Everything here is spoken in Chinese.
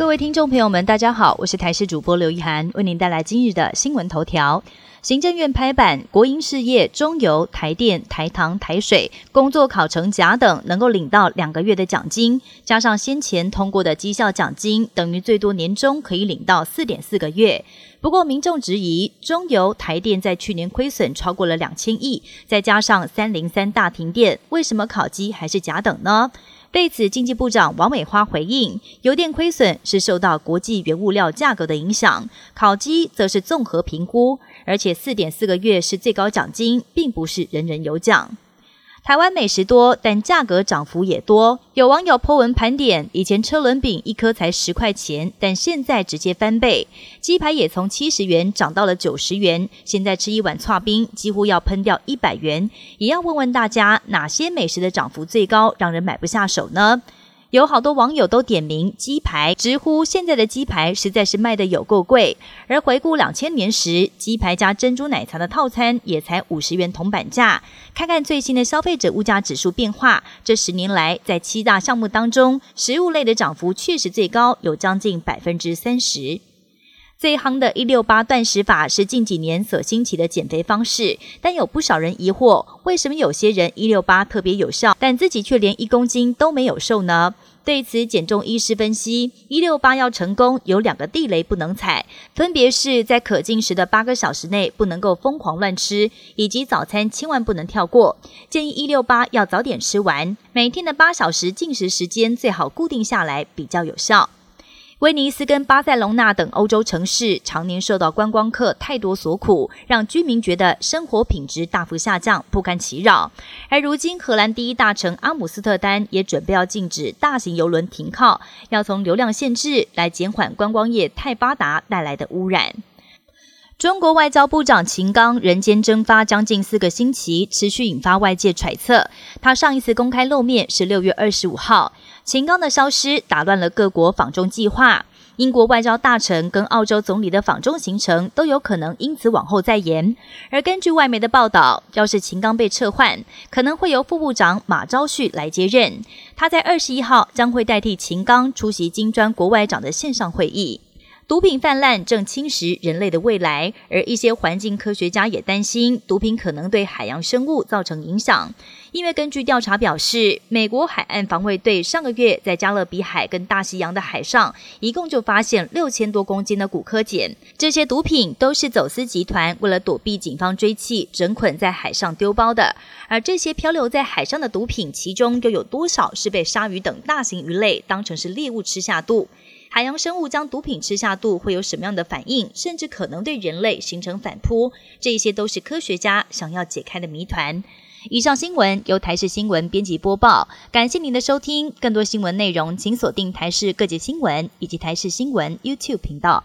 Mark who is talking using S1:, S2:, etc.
S1: 各位听众朋友们，大家好，我是台视主播刘一涵，为您带来今日的新闻头条。行政院拍板，国营事业中油、台电、台糖、台水工作考成甲等，能够领到两个月的奖金，加上先前通过的绩效奖金，等于最多年终可以领到四点四个月。不过民众质疑，中油、台电在去年亏损超过了两千亿，再加上三零三大停电，为什么考绩还是甲等呢？对此，经济部长王美花回应：油电亏损是受到国际原物料价格的影响，烤鸡则是综合评估，而且四点四个月是最高奖金，并不是人人有奖。台湾美食多，但价格涨幅也多。有网友颇文盘点，以前车轮饼一颗才十块钱，但现在直接翻倍。鸡排也从七十元涨到了九十元，现在吃一碗串冰几乎要喷掉一百元。也要问问大家，哪些美食的涨幅最高，让人买不下手呢？有好多网友都点名鸡排，直呼现在的鸡排实在是卖的有够贵。而回顾两千年时，鸡排加珍珠奶茶的套餐也才五十元铜板价。看看最新的消费者物价指数变化，这十年来在七大项目当中，食物类的涨幅确实最高，有将近百分之三十。最夯的一六八断食法是近几年所兴起的减肥方式，但有不少人疑惑，为什么有些人一六八特别有效，但自己却连一公斤都没有瘦呢？对此，减重医师分析，一六八要成功，有两个地雷不能踩，分别是在可进食的八个小时内不能够疯狂乱吃，以及早餐千万不能跳过。建议一六八要早点吃完，每天的八小时进食时间最好固定下来，比较有效。威尼斯跟巴塞隆纳等欧洲城市常年受到观光客太多所苦，让居民觉得生活品质大幅下降，不堪其扰。而如今，荷兰第一大城阿姆斯特丹也准备要禁止大型游轮停靠，要从流量限制来减缓观光业太发达带来的污染。中国外交部长秦刚人间蒸发将近四个星期，持续引发外界揣测。他上一次公开露面是六月二十五号。秦刚的消失打乱了各国访中计划，英国外交大臣跟澳洲总理的访中行程都有可能因此往后再延。而根据外媒的报道，要是秦刚被撤换，可能会由副部长马昭旭来接任。他在二十一号将会代替秦刚出席金砖国外长的线上会议。毒品泛滥正侵蚀人类的未来，而一些环境科学家也担心毒品可能对海洋生物造成影响。因为根据调查表示，美国海岸防卫队上个月在加勒比海跟大西洋的海上，一共就发现六千多公斤的古柯碱。这些毒品都是走私集团为了躲避警方追缉，整捆在海上丢包的。而这些漂流在海上的毒品，其中又有多少是被鲨鱼等大型鱼类当成是猎物吃下肚？海洋生物将毒品吃下肚会有什么样的反应？甚至可能对人类形成反扑，这些都是科学家想要解开的谜团。以上新闻由台视新闻编辑播报，感谢您的收听。更多新闻内容，请锁定台视各界新闻以及台视新闻 YouTube 频道。